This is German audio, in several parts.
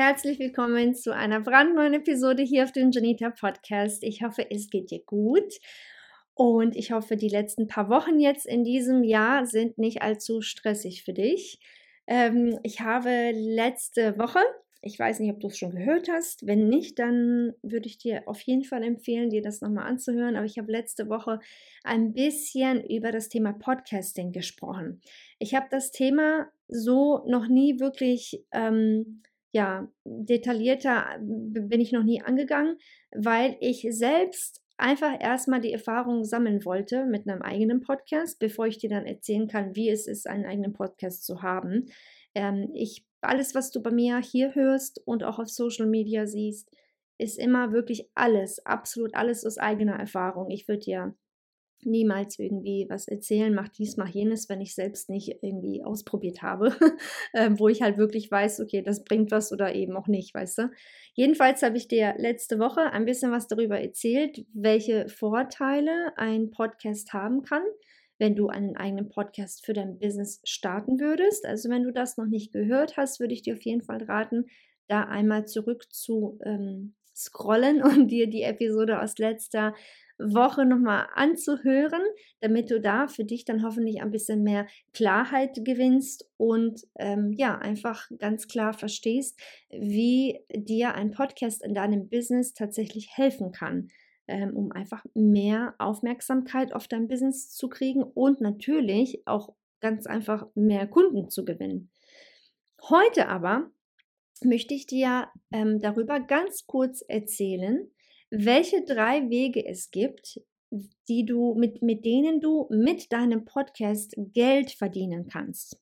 Herzlich willkommen zu einer brandneuen Episode hier auf dem Janita Podcast. Ich hoffe, es geht dir gut. Und ich hoffe, die letzten paar Wochen jetzt in diesem Jahr sind nicht allzu stressig für dich. Ähm, ich habe letzte Woche, ich weiß nicht, ob du es schon gehört hast. Wenn nicht, dann würde ich dir auf jeden Fall empfehlen, dir das nochmal anzuhören. Aber ich habe letzte Woche ein bisschen über das Thema Podcasting gesprochen. Ich habe das Thema so noch nie wirklich ähm, ja, detaillierter äh, bin ich noch nie angegangen, weil ich selbst einfach erstmal die Erfahrung sammeln wollte mit einem eigenen Podcast, bevor ich dir dann erzählen kann, wie es ist, einen eigenen Podcast zu haben. Ähm, ich, alles, was du bei mir hier hörst und auch auf Social Media siehst, ist immer wirklich alles, absolut alles aus eigener Erfahrung. Ich würde dir niemals irgendwie was erzählen, mach dies, mach jenes, wenn ich selbst nicht irgendwie ausprobiert habe, äh, wo ich halt wirklich weiß, okay, das bringt was oder eben auch nicht, weißt du. Jedenfalls habe ich dir letzte Woche ein bisschen was darüber erzählt, welche Vorteile ein Podcast haben kann, wenn du einen eigenen Podcast für dein Business starten würdest. Also wenn du das noch nicht gehört hast, würde ich dir auf jeden Fall raten, da einmal zurück zu ähm, scrollen und dir die Episode aus letzter Woche nochmal anzuhören, damit du da für dich dann hoffentlich ein bisschen mehr Klarheit gewinnst und ähm, ja, einfach ganz klar verstehst, wie dir ein Podcast in deinem Business tatsächlich helfen kann, ähm, um einfach mehr Aufmerksamkeit auf dein Business zu kriegen und natürlich auch ganz einfach mehr Kunden zu gewinnen. Heute aber möchte ich dir ähm, darüber ganz kurz erzählen, welche drei Wege es gibt, die du mit, mit denen du mit deinem Podcast Geld verdienen kannst.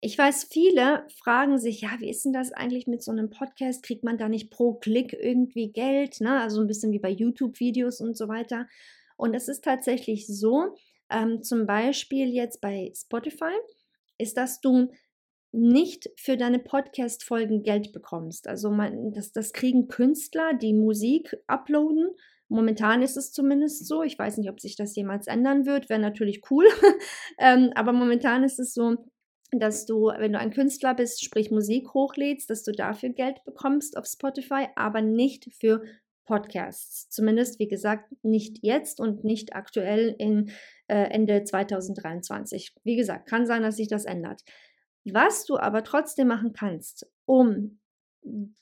Ich weiß, viele fragen sich, ja, wie ist denn das eigentlich mit so einem Podcast? Kriegt man da nicht pro Klick irgendwie Geld? Ne? Also ein bisschen wie bei YouTube-Videos und so weiter. Und es ist tatsächlich so, ähm, zum Beispiel jetzt bei Spotify, ist, dass du nicht für deine Podcast-Folgen Geld bekommst. Also man, das, das kriegen Künstler, die Musik uploaden. Momentan ist es zumindest so. Ich weiß nicht, ob sich das jemals ändern wird. Wäre natürlich cool. ähm, aber momentan ist es so, dass du, wenn du ein Künstler bist, sprich Musik hochlädst, dass du dafür Geld bekommst auf Spotify, aber nicht für Podcasts. Zumindest, wie gesagt, nicht jetzt und nicht aktuell in äh, Ende 2023. Wie gesagt, kann sein, dass sich das ändert. Was du aber trotzdem machen kannst, um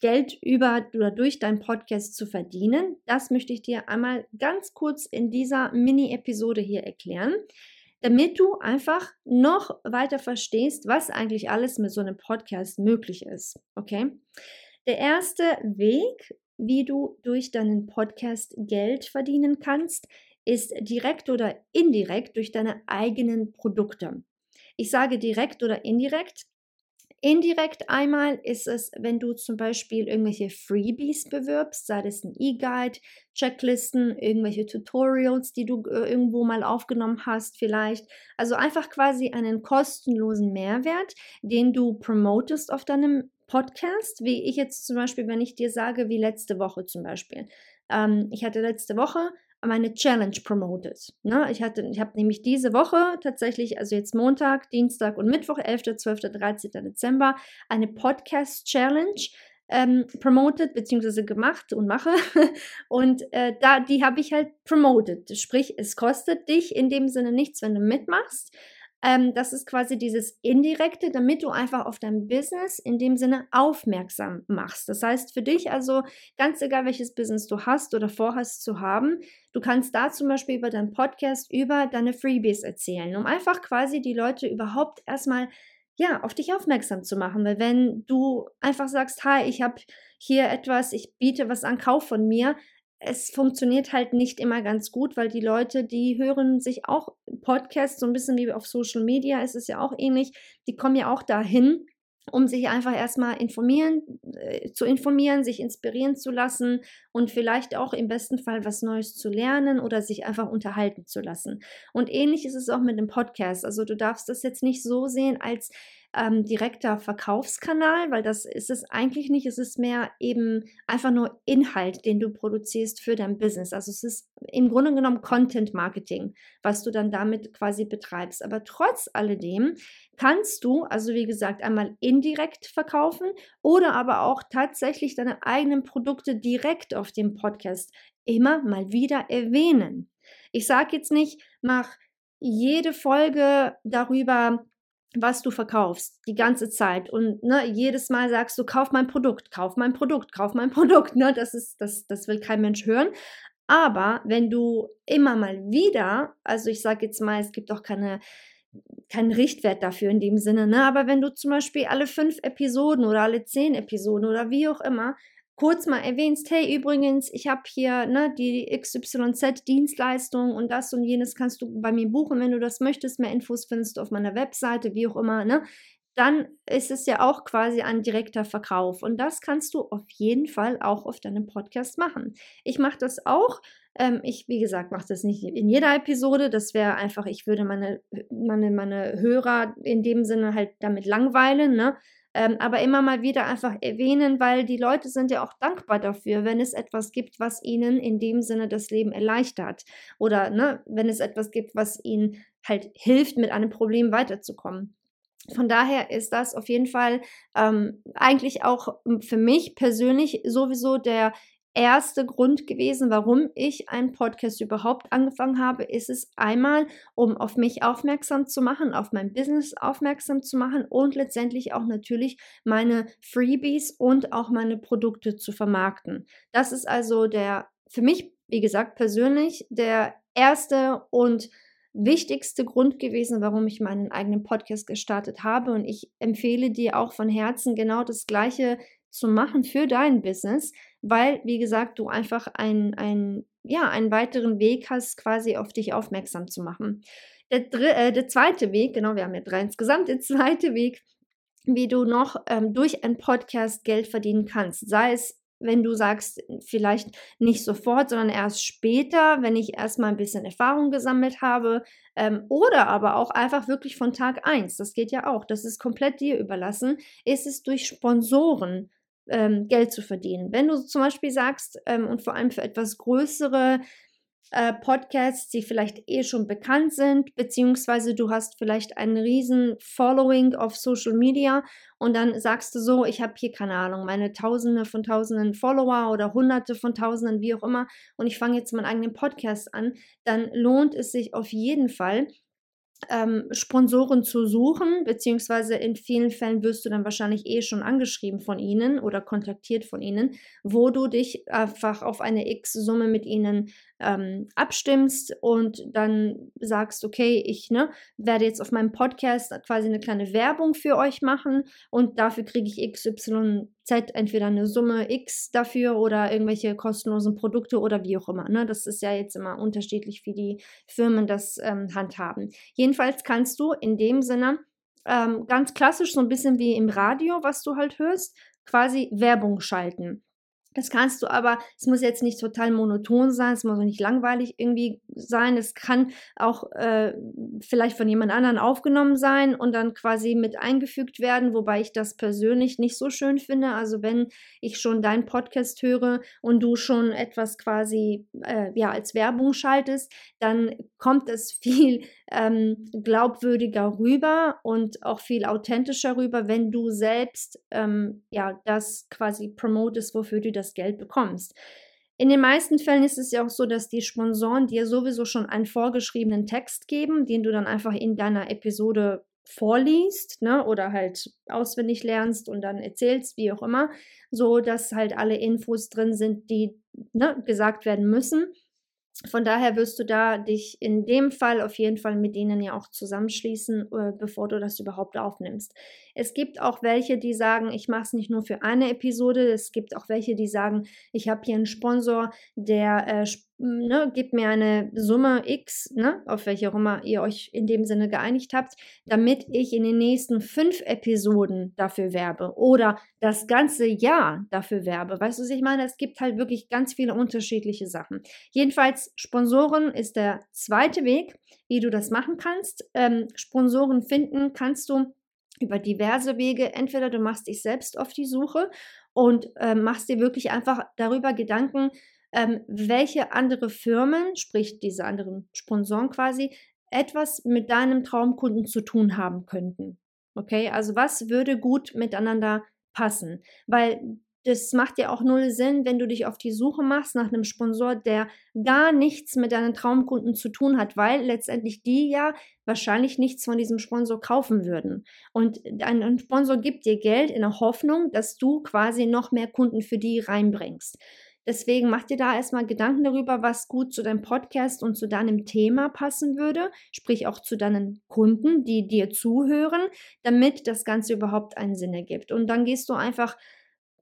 Geld über oder durch deinen Podcast zu verdienen, das möchte ich dir einmal ganz kurz in dieser Mini-Episode hier erklären, damit du einfach noch weiter verstehst, was eigentlich alles mit so einem Podcast möglich ist. Okay? Der erste Weg, wie du durch deinen Podcast Geld verdienen kannst, ist direkt oder indirekt durch deine eigenen Produkte. Ich sage direkt oder indirekt. Indirekt einmal ist es, wenn du zum Beispiel irgendwelche Freebies bewirbst, sei das ein E-Guide, Checklisten, irgendwelche Tutorials, die du äh, irgendwo mal aufgenommen hast vielleicht. Also einfach quasi einen kostenlosen Mehrwert, den du promotest auf deinem Podcast, wie ich jetzt zum Beispiel, wenn ich dir sage, wie letzte Woche zum Beispiel. Ähm, ich hatte letzte Woche meine Challenge promoted. Ne? Ich, ich habe nämlich diese Woche tatsächlich, also jetzt Montag, Dienstag und Mittwoch, 11., 12., 13. Dezember, eine Podcast-Challenge ähm, promoted bzw. gemacht und mache. und äh, da, die habe ich halt promoted. Sprich, es kostet dich in dem Sinne nichts, wenn du mitmachst. Ähm, das ist quasi dieses Indirekte, damit du einfach auf dein Business in dem Sinne aufmerksam machst. Das heißt für dich also, ganz egal welches Business du hast oder vorhast zu haben, du kannst da zum Beispiel über deinen Podcast über deine Freebies erzählen, um einfach quasi die Leute überhaupt erstmal ja, auf dich aufmerksam zu machen. Weil wenn du einfach sagst, hi, ich habe hier etwas, ich biete was an, kauf von mir, es funktioniert halt nicht immer ganz gut, weil die Leute, die hören sich auch Podcasts, so ein bisschen wie auf Social Media ist es ja auch ähnlich, die kommen ja auch dahin, um sich einfach erstmal informieren, äh, zu informieren, sich inspirieren zu lassen und vielleicht auch im besten Fall was Neues zu lernen oder sich einfach unterhalten zu lassen. Und ähnlich ist es auch mit dem Podcast. Also du darfst das jetzt nicht so sehen als ähm, direkter Verkaufskanal, weil das ist es eigentlich nicht. Es ist mehr eben einfach nur Inhalt, den du produzierst für dein Business. Also es ist im Grunde genommen Content Marketing, was du dann damit quasi betreibst. Aber trotz alledem kannst du, also wie gesagt, einmal indirekt verkaufen oder aber auch tatsächlich deine eigenen Produkte direkt auf dem Podcast immer mal wieder erwähnen. Ich sage jetzt nicht, mach jede Folge darüber, was du verkaufst, die ganze Zeit. Und ne, jedes Mal sagst du, kauf mein Produkt, kauf mein Produkt, kauf mein Produkt. Ne? Das, ist, das, das will kein Mensch hören. Aber wenn du immer mal wieder, also ich sage jetzt mal, es gibt auch keine, keinen Richtwert dafür in dem Sinne, ne? aber wenn du zum Beispiel alle fünf Episoden oder alle zehn Episoden oder wie auch immer kurz mal erwähnst, hey, übrigens, ich habe hier ne, die XYZ-Dienstleistung und das und jenes kannst du bei mir buchen, wenn du das möchtest. Mehr Infos findest du auf meiner Webseite, wie auch immer. Ne? Dann ist es ja auch quasi ein direkter Verkauf. Und das kannst du auf jeden Fall auch auf deinem Podcast machen. Ich mache das auch. Ähm, ich, wie gesagt, mache das nicht in jeder Episode. Das wäre einfach, ich würde meine, meine, meine Hörer in dem Sinne halt damit langweilen. Ne? Ähm, aber immer mal wieder einfach erwähnen, weil die Leute sind ja auch dankbar dafür, wenn es etwas gibt, was ihnen in dem Sinne das Leben erleichtert oder ne, wenn es etwas gibt, was ihnen halt hilft, mit einem Problem weiterzukommen. Von daher ist das auf jeden Fall ähm, eigentlich auch für mich persönlich sowieso der erste Grund gewesen, warum ich einen Podcast überhaupt angefangen habe, ist es einmal, um auf mich aufmerksam zu machen, auf mein Business aufmerksam zu machen und letztendlich auch natürlich meine Freebies und auch meine Produkte zu vermarkten. Das ist also der für mich, wie gesagt, persönlich der erste und wichtigste Grund gewesen, warum ich meinen eigenen Podcast gestartet habe. Und ich empfehle dir auch von Herzen genau das Gleiche zu machen für dein Business, weil, wie gesagt, du einfach ein, ein, ja, einen weiteren Weg hast, quasi auf dich aufmerksam zu machen. Der, äh, der zweite Weg, genau, wir haben ja drei insgesamt, der zweite Weg, wie du noch ähm, durch einen Podcast Geld verdienen kannst, sei es wenn du sagst, vielleicht nicht sofort, sondern erst später, wenn ich erstmal ein bisschen Erfahrung gesammelt habe. Ähm, oder aber auch einfach wirklich von Tag 1. Das geht ja auch. Das ist komplett dir überlassen. Ist es durch Sponsoren ähm, Geld zu verdienen. Wenn du zum Beispiel sagst, ähm, und vor allem für etwas größere äh, Podcasts, die vielleicht eh schon bekannt sind, beziehungsweise du hast vielleicht einen riesen Following auf Social Media und dann sagst du so, ich habe hier keine Ahnung, meine Tausende von Tausenden Follower oder Hunderte von Tausenden, wie auch immer, und ich fange jetzt meinen eigenen Podcast an, dann lohnt es sich auf jeden Fall, ähm, Sponsoren zu suchen, beziehungsweise in vielen Fällen wirst du dann wahrscheinlich eh schon angeschrieben von ihnen oder kontaktiert von ihnen, wo du dich einfach auf eine X-Summe mit ihnen ähm, abstimmst und dann sagst, okay, ich ne, werde jetzt auf meinem Podcast quasi eine kleine Werbung für euch machen und dafür kriege ich XYZ entweder eine Summe X dafür oder irgendwelche kostenlosen Produkte oder wie auch immer. Ne? Das ist ja jetzt immer unterschiedlich, wie die Firmen das ähm, handhaben. Jedenfalls kannst du in dem Sinne ähm, ganz klassisch, so ein bisschen wie im Radio, was du halt hörst, quasi Werbung schalten. Das kannst du aber, es muss jetzt nicht total monoton sein, es muss auch nicht langweilig irgendwie sein. Es kann auch äh, vielleicht von jemand anderen aufgenommen sein und dann quasi mit eingefügt werden, wobei ich das persönlich nicht so schön finde. Also wenn ich schon deinen Podcast höre und du schon etwas quasi äh, ja als Werbung schaltest, dann kommt es viel ähm, glaubwürdiger rüber und auch viel authentischer rüber, wenn du selbst ähm, ja das quasi promotest, wofür du das Geld bekommst. In den meisten Fällen ist es ja auch so, dass die Sponsoren dir sowieso schon einen vorgeschriebenen Text geben, den du dann einfach in deiner Episode vorliest, ne, oder halt auswendig lernst und dann erzählst, wie auch immer, so dass halt alle Infos drin sind, die ne, gesagt werden müssen. Von daher wirst du da dich in dem Fall auf jeden Fall mit denen ja auch zusammenschließen, äh, bevor du das überhaupt aufnimmst. Es gibt auch welche, die sagen, ich mache es nicht nur für eine Episode. Es gibt auch welche, die sagen, ich habe hier einen Sponsor, der äh, ne, gibt mir eine Summe X, ne, auf welche auch immer ihr euch in dem Sinne geeinigt habt, damit ich in den nächsten fünf Episoden dafür werbe oder das ganze Jahr dafür werbe. Weißt du, was ich meine? Es gibt halt wirklich ganz viele unterschiedliche Sachen. Jedenfalls, Sponsoren ist der zweite Weg, wie du das machen kannst. Ähm, Sponsoren finden kannst du über diverse Wege. Entweder du machst dich selbst auf die Suche und äh, machst dir wirklich einfach darüber Gedanken, ähm, welche andere Firmen, sprich diese anderen Sponsoren quasi, etwas mit deinem Traumkunden zu tun haben könnten. Okay, also was würde gut miteinander passen? Weil das macht ja auch null Sinn, wenn du dich auf die Suche machst nach einem Sponsor, der gar nichts mit deinen Traumkunden zu tun hat, weil letztendlich die ja wahrscheinlich nichts von diesem Sponsor kaufen würden. Und ein Sponsor gibt dir Geld in der Hoffnung, dass du quasi noch mehr Kunden für die reinbringst. Deswegen mach dir da erstmal Gedanken darüber, was gut zu deinem Podcast und zu deinem Thema passen würde, sprich auch zu deinen Kunden, die dir zuhören, damit das Ganze überhaupt einen Sinn ergibt. Und dann gehst du einfach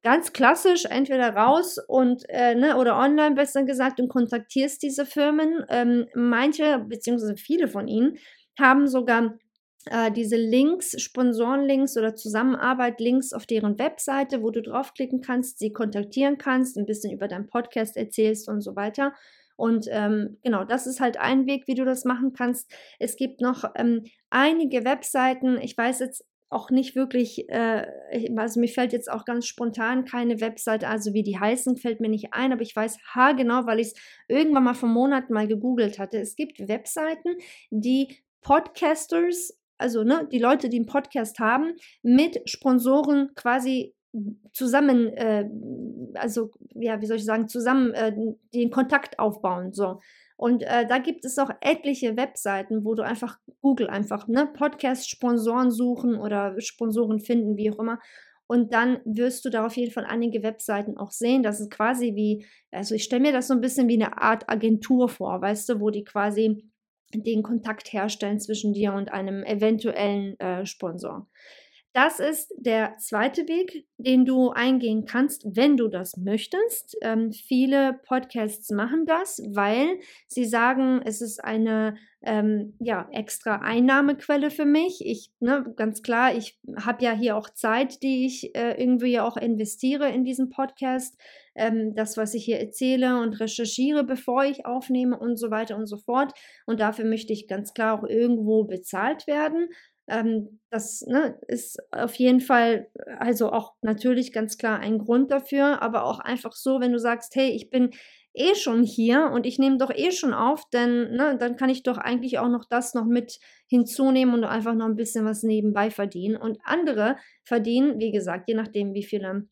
ganz klassisch entweder raus und äh, ne, oder online besser gesagt und kontaktierst diese Firmen. Ähm, manche beziehungsweise viele von ihnen haben sogar äh, diese Links, Sponsorenlinks oder Zusammenarbeit-Links auf deren Webseite, wo du draufklicken kannst, sie kontaktieren kannst, ein bisschen über deinen Podcast erzählst und so weiter. Und ähm, genau, das ist halt ein Weg, wie du das machen kannst. Es gibt noch ähm, einige Webseiten. Ich weiß jetzt auch nicht wirklich, äh, also mir fällt jetzt auch ganz spontan keine Webseite, also wie die heißen, fällt mir nicht ein, aber ich weiß haargenau, weil ich es irgendwann mal vor Monaten mal gegoogelt hatte. Es gibt Webseiten, die Podcasters also ne, die Leute, die einen Podcast haben, mit Sponsoren quasi zusammen, äh, also ja, wie soll ich sagen, zusammen äh, den Kontakt aufbauen. So. Und äh, da gibt es auch etliche Webseiten, wo du einfach Google einfach, ne, Podcast-Sponsoren suchen oder Sponsoren finden, wie auch immer. Und dann wirst du da auf jeden Fall einige Webseiten auch sehen. Das ist quasi wie, also ich stelle mir das so ein bisschen wie eine Art Agentur vor, weißt du, wo die quasi den Kontakt herstellen zwischen dir und einem eventuellen äh, Sponsor. Das ist der zweite Weg, den du eingehen kannst, wenn du das möchtest. Ähm, viele Podcasts machen das, weil sie sagen, es ist eine ähm, ja, extra Einnahmequelle für mich. Ich, ne, ganz klar, ich habe ja hier auch Zeit, die ich äh, irgendwie auch investiere in diesen Podcast. Ähm, das, was ich hier erzähle und recherchiere, bevor ich aufnehme und so weiter und so fort. Und dafür möchte ich ganz klar auch irgendwo bezahlt werden. Ähm, das ne, ist auf jeden Fall, also auch natürlich ganz klar ein Grund dafür, aber auch einfach so, wenn du sagst, hey, ich bin eh schon hier und ich nehme doch eh schon auf, denn ne, dann kann ich doch eigentlich auch noch das noch mit hinzunehmen und einfach noch ein bisschen was nebenbei verdienen. Und andere verdienen, wie gesagt, je nachdem, wie viele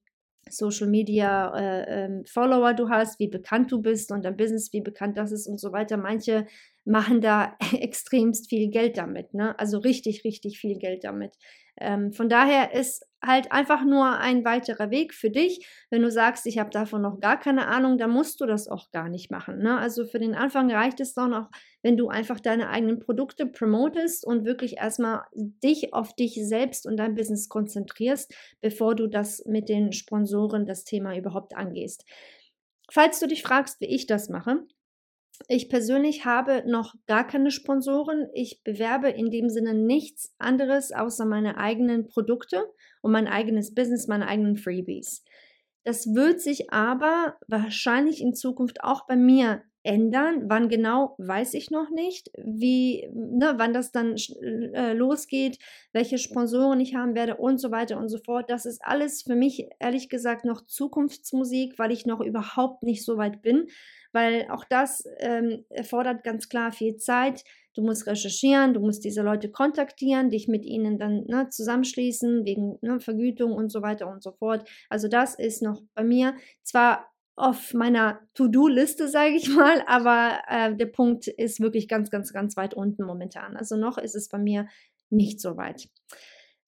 Social Media äh, äh, Follower du hast, wie bekannt du bist und dein Business, wie bekannt das ist und so weiter. Manche machen da extremst viel Geld damit, ne? Also richtig, richtig viel Geld damit. Ähm, von daher ist halt einfach nur ein weiterer Weg für dich. Wenn du sagst, ich habe davon noch gar keine Ahnung, dann musst du das auch gar nicht machen. Ne? Also für den Anfang reicht es doch noch, wenn du einfach deine eigenen Produkte promotest und wirklich erstmal dich auf dich selbst und dein Business konzentrierst, bevor du das mit den Sponsoren das Thema überhaupt angehst. Falls du dich fragst, wie ich das mache, ich persönlich habe noch gar keine Sponsoren. Ich bewerbe in dem Sinne nichts anderes außer meine eigenen Produkte und mein eigenes Business, meine eigenen Freebies. Das wird sich aber wahrscheinlich in Zukunft auch bei mir ändern. Wann genau, weiß ich noch nicht. Wie, ne, wann das dann äh, losgeht, welche Sponsoren ich haben werde und so weiter und so fort. Das ist alles für mich ehrlich gesagt noch Zukunftsmusik, weil ich noch überhaupt nicht so weit bin weil auch das ähm, erfordert ganz klar viel Zeit. Du musst recherchieren, du musst diese Leute kontaktieren, dich mit ihnen dann ne, zusammenschließen wegen ne, Vergütung und so weiter und so fort. Also das ist noch bei mir zwar auf meiner To-Do-Liste, sage ich mal, aber äh, der Punkt ist wirklich ganz, ganz, ganz weit unten momentan. Also noch ist es bei mir nicht so weit.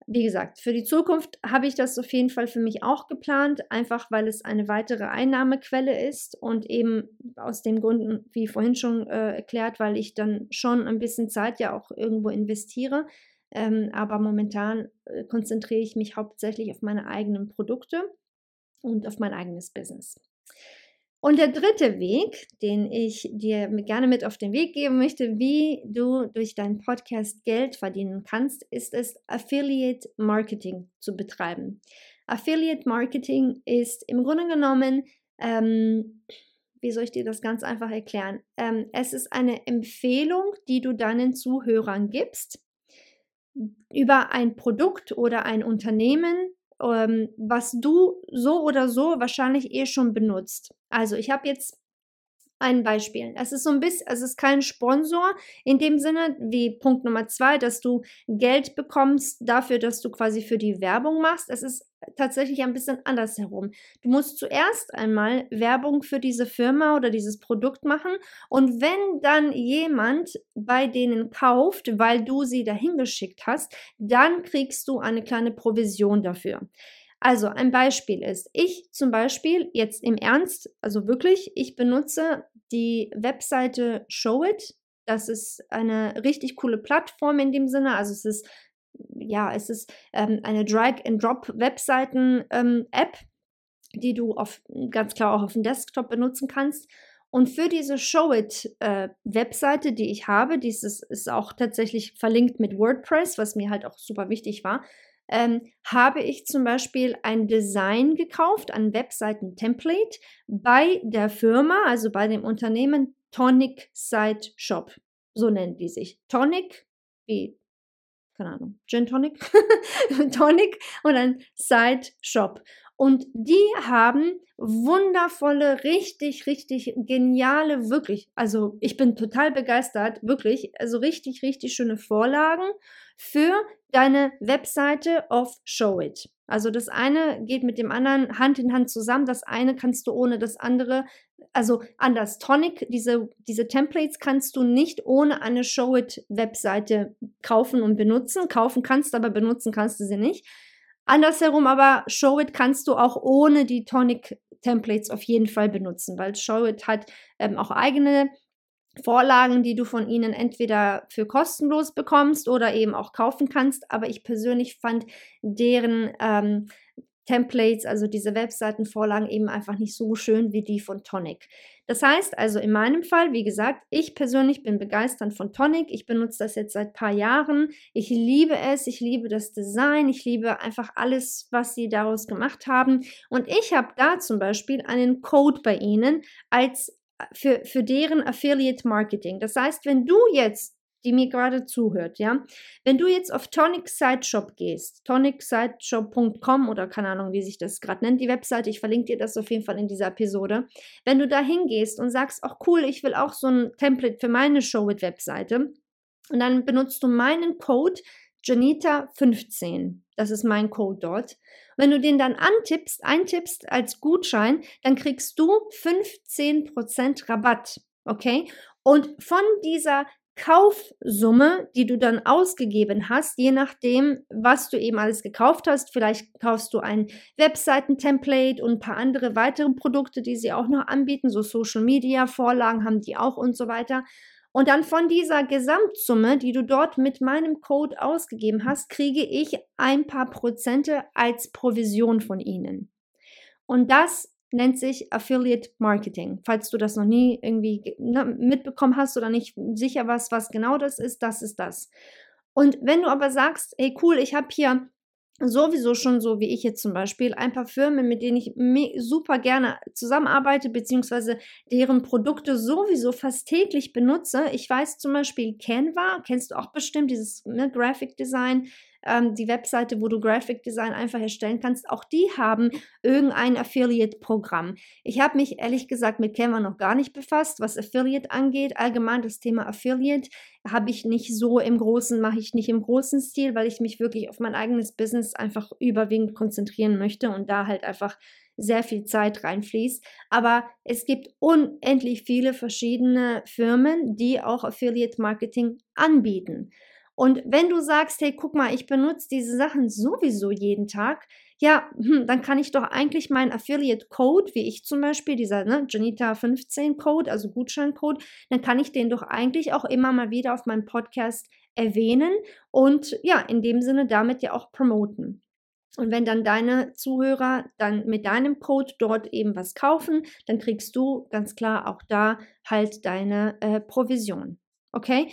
Wie gesagt, für die Zukunft habe ich das auf jeden Fall für mich auch geplant, einfach weil es eine weitere Einnahmequelle ist und eben aus dem Grund, wie vorhin schon äh, erklärt, weil ich dann schon ein bisschen Zeit ja auch irgendwo investiere. Ähm, aber momentan äh, konzentriere ich mich hauptsächlich auf meine eigenen Produkte und auf mein eigenes Business. Und der dritte Weg, den ich dir gerne mit auf den Weg geben möchte, wie du durch deinen Podcast Geld verdienen kannst, ist es, Affiliate Marketing zu betreiben. Affiliate Marketing ist im Grunde genommen, ähm, wie soll ich dir das ganz einfach erklären? Ähm, es ist eine Empfehlung, die du deinen Zuhörern gibst über ein Produkt oder ein Unternehmen, ähm, was du so oder so wahrscheinlich eh schon benutzt. Also ich habe jetzt ein Beispiel. Es ist so ein bisschen, es ist kein Sponsor in dem Sinne wie Punkt Nummer zwei, dass du Geld bekommst dafür, dass du quasi für die Werbung machst. Es ist tatsächlich ein bisschen andersherum. Du musst zuerst einmal Werbung für diese Firma oder dieses Produkt machen und wenn dann jemand bei denen kauft, weil du sie dahin geschickt hast, dann kriegst du eine kleine Provision dafür. Also ein Beispiel ist, ich zum Beispiel jetzt im Ernst, also wirklich, ich benutze die Webseite Showit. Das ist eine richtig coole Plattform in dem Sinne. Also es ist, ja, es ist ähm, eine Drag-and-Drop-Webseiten-App, ähm, die du auf, ganz klar auch auf dem Desktop benutzen kannst. Und für diese Showit-Webseite, äh, die ich habe, dieses ist auch tatsächlich verlinkt mit WordPress, was mir halt auch super wichtig war, ähm, habe ich zum Beispiel ein Design gekauft, ein Webseiten-Template bei der Firma, also bei dem Unternehmen Tonic Site Shop. So nennen die sich. Tonic, wie, keine Ahnung, Gin Tonic, Tonic und ein Site Shop. Und die haben wundervolle, richtig, richtig geniale, wirklich, also ich bin total begeistert, wirklich, also richtig, richtig schöne Vorlagen für deine Webseite auf Showit. Also das eine geht mit dem anderen Hand in Hand zusammen. Das eine kannst du ohne das andere, also anders. Tonic, diese, diese Templates kannst du nicht ohne eine Showit-Webseite kaufen und benutzen. Kaufen kannst, aber benutzen kannst du sie nicht. Andersherum aber, Showit kannst du auch ohne die Tonic Templates auf jeden Fall benutzen, weil Showit hat ähm, auch eigene Vorlagen, die du von ihnen entweder für kostenlos bekommst oder eben auch kaufen kannst. Aber ich persönlich fand deren ähm, Templates, also diese Webseitenvorlagen eben einfach nicht so schön wie die von Tonic. Das heißt also in meinem Fall, wie gesagt, ich persönlich bin begeistert von Tonic. Ich benutze das jetzt seit paar Jahren. Ich liebe es, ich liebe das Design, ich liebe einfach alles, was sie daraus gemacht haben. Und ich habe da zum Beispiel einen Code bei ihnen als für, für deren Affiliate Marketing. Das heißt, wenn du jetzt die mir gerade zuhört, ja. Wenn du jetzt auf Tonic Sideshop gehst, tonicsiteshop.com oder keine Ahnung, wie sich das gerade nennt, die Webseite, ich verlinke dir das auf jeden Fall in dieser Episode. Wenn du da hingehst und sagst, ach cool, ich will auch so ein Template für meine Showit-Webseite und dann benutzt du meinen Code Janita15. Das ist mein Code dort. Wenn du den dann antippst, eintippst als Gutschein, dann kriegst du 15% Rabatt. Okay? Und von dieser Kaufsumme, die du dann ausgegeben hast, je nachdem, was du eben alles gekauft hast. Vielleicht kaufst du ein Webseiten-Template und ein paar andere weitere Produkte, die sie auch noch anbieten, so Social Media Vorlagen haben die auch und so weiter. Und dann von dieser Gesamtsumme, die du dort mit meinem Code ausgegeben hast, kriege ich ein paar Prozente als Provision von ihnen. Und das nennt sich Affiliate Marketing. Falls du das noch nie irgendwie ne, mitbekommen hast oder nicht sicher was, was genau das ist, das ist das. Und wenn du aber sagst, hey cool, ich habe hier sowieso schon so wie ich jetzt zum Beispiel ein paar Firmen, mit denen ich super gerne zusammenarbeite, beziehungsweise deren Produkte sowieso fast täglich benutze. Ich weiß zum Beispiel Canva, kennst du auch bestimmt, dieses ne, Graphic Design, ähm, die Webseite, wo du Graphic Design einfach erstellen kannst, auch die haben irgendein Affiliate-Programm. Ich habe mich ehrlich gesagt mit Canva noch gar nicht befasst, was Affiliate angeht. Allgemein das Thema Affiliate habe ich nicht so im großen, mache ich nicht im großen Stil, weil ich mich wirklich auf mein eigenes Business einfach überwiegend konzentrieren möchte und da halt einfach sehr viel Zeit reinfließt. Aber es gibt unendlich viele verschiedene Firmen, die auch Affiliate Marketing anbieten. Und wenn du sagst, hey, guck mal, ich benutze diese Sachen sowieso jeden Tag, ja, hm, dann kann ich doch eigentlich meinen Affiliate-Code, wie ich zum Beispiel, dieser ne, Janita15-Code, also Gutscheincode, dann kann ich den doch eigentlich auch immer mal wieder auf meinem Podcast erwähnen und ja, in dem Sinne damit ja auch promoten. Und wenn dann deine Zuhörer dann mit deinem Code dort eben was kaufen, dann kriegst du ganz klar auch da halt deine äh, Provision. Okay?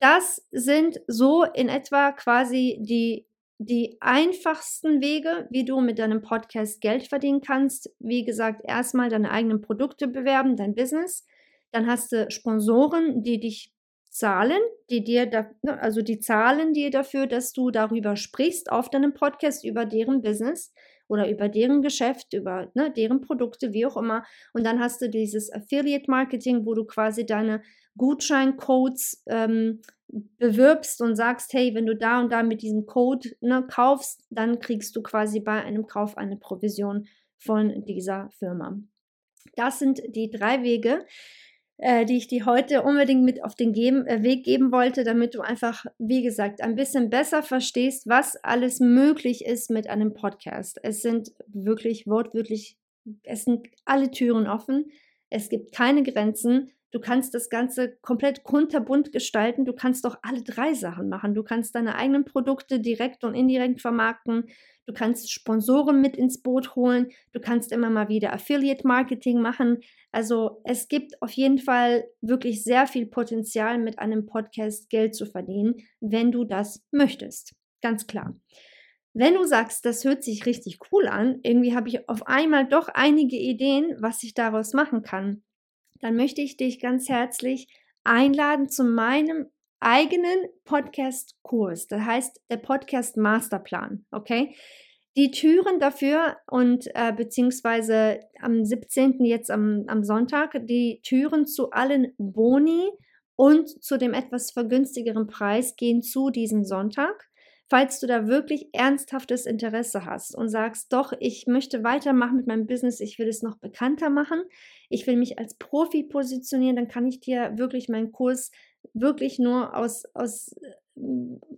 Das sind so in etwa quasi die, die einfachsten Wege, wie du mit deinem Podcast Geld verdienen kannst. Wie gesagt, erstmal deine eigenen Produkte bewerben, dein Business. Dann hast du Sponsoren, die dich zahlen, die dir da, ne, also die zahlen dir dafür, dass du darüber sprichst auf deinem Podcast über deren Business oder über deren Geschäft, über ne, deren Produkte, wie auch immer. Und dann hast du dieses Affiliate Marketing, wo du quasi deine Gutscheincodes ähm, bewirbst und sagst, hey, wenn du da und da mit diesem Code ne, kaufst, dann kriegst du quasi bei einem Kauf eine Provision von dieser Firma. Das sind die drei Wege, äh, die ich dir heute unbedingt mit auf den geben, äh, Weg geben wollte, damit du einfach, wie gesagt, ein bisschen besser verstehst, was alles möglich ist mit einem Podcast. Es sind wirklich wortwörtlich, es sind alle Türen offen. Es gibt keine Grenzen. Du kannst das Ganze komplett kunterbunt gestalten. Du kannst doch alle drei Sachen machen. Du kannst deine eigenen Produkte direkt und indirekt vermarkten. Du kannst Sponsoren mit ins Boot holen. Du kannst immer mal wieder Affiliate Marketing machen. Also es gibt auf jeden Fall wirklich sehr viel Potenzial, mit einem Podcast Geld zu verdienen, wenn du das möchtest. Ganz klar. Wenn du sagst, das hört sich richtig cool an, irgendwie habe ich auf einmal doch einige Ideen, was ich daraus machen kann, dann möchte ich dich ganz herzlich einladen zu meinem eigenen Podcast-Kurs. Das heißt, der Podcast Masterplan. Okay? Die Türen dafür und äh, beziehungsweise am 17. jetzt am, am Sonntag, die Türen zu allen Boni und zu dem etwas vergünstigeren Preis gehen zu diesen Sonntag. Falls du da wirklich ernsthaftes Interesse hast und sagst, doch, ich möchte weitermachen mit meinem Business, ich will es noch bekannter machen, ich will mich als Profi positionieren, dann kann ich dir wirklich meinen Kurs wirklich nur aus, aus, äh,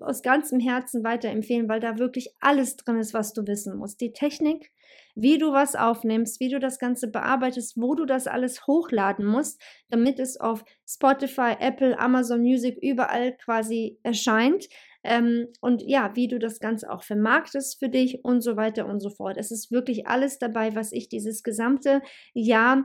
aus ganzem Herzen weiterempfehlen, weil da wirklich alles drin ist, was du wissen musst. Die Technik, wie du was aufnimmst, wie du das Ganze bearbeitest, wo du das alles hochladen musst, damit es auf Spotify, Apple, Amazon Music überall quasi erscheint ähm, und ja, wie du das Ganze auch vermarktest für dich und so weiter und so fort. Es ist wirklich alles dabei, was ich dieses gesamte Jahr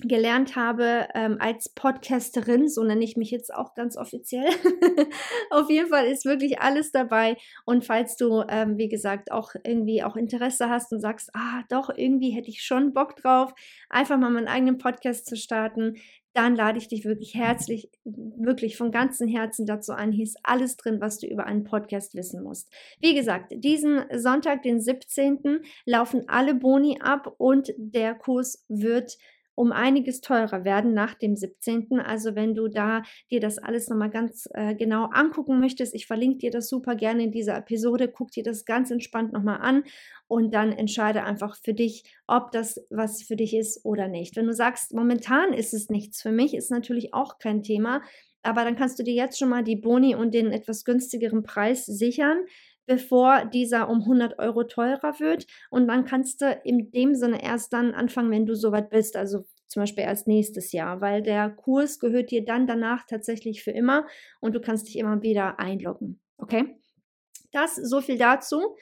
gelernt habe ähm, als Podcasterin, so nenne ich mich jetzt auch ganz offiziell. Auf jeden Fall ist wirklich alles dabei. Und falls du, ähm, wie gesagt, auch irgendwie auch Interesse hast und sagst, ah, doch, irgendwie hätte ich schon Bock drauf, einfach mal meinen eigenen Podcast zu starten, dann lade ich dich wirklich herzlich, wirklich von ganzem Herzen dazu ein. Hier ist alles drin, was du über einen Podcast wissen musst. Wie gesagt, diesen Sonntag, den 17., laufen alle Boni ab und der Kurs wird um einiges teurer werden nach dem 17. Also wenn du da dir das alles nochmal ganz äh, genau angucken möchtest, ich verlinke dir das super gerne in dieser Episode, guck dir das ganz entspannt nochmal an und dann entscheide einfach für dich, ob das was für dich ist oder nicht. Wenn du sagst, momentan ist es nichts für mich, ist natürlich auch kein Thema, aber dann kannst du dir jetzt schon mal die Boni und den etwas günstigeren Preis sichern bevor dieser um 100 Euro teurer wird. Und dann kannst du in dem Sinne erst dann anfangen, wenn du soweit bist, also zum Beispiel erst nächstes Jahr, weil der Kurs gehört dir dann danach tatsächlich für immer und du kannst dich immer wieder einloggen. Okay? Das so viel dazu.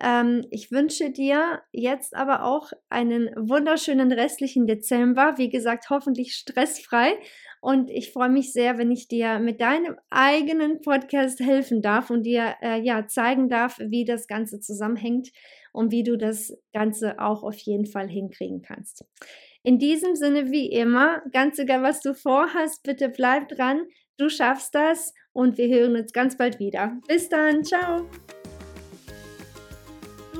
Ähm, ich wünsche dir jetzt aber auch einen wunderschönen restlichen Dezember. Wie gesagt, hoffentlich stressfrei. Und ich freue mich sehr, wenn ich dir mit deinem eigenen Podcast helfen darf und dir äh, ja zeigen darf, wie das Ganze zusammenhängt und wie du das Ganze auch auf jeden Fall hinkriegen kannst. In diesem Sinne, wie immer, ganz egal, was du vorhast, bitte bleib dran. Du schaffst das und wir hören uns ganz bald wieder. Bis dann, ciao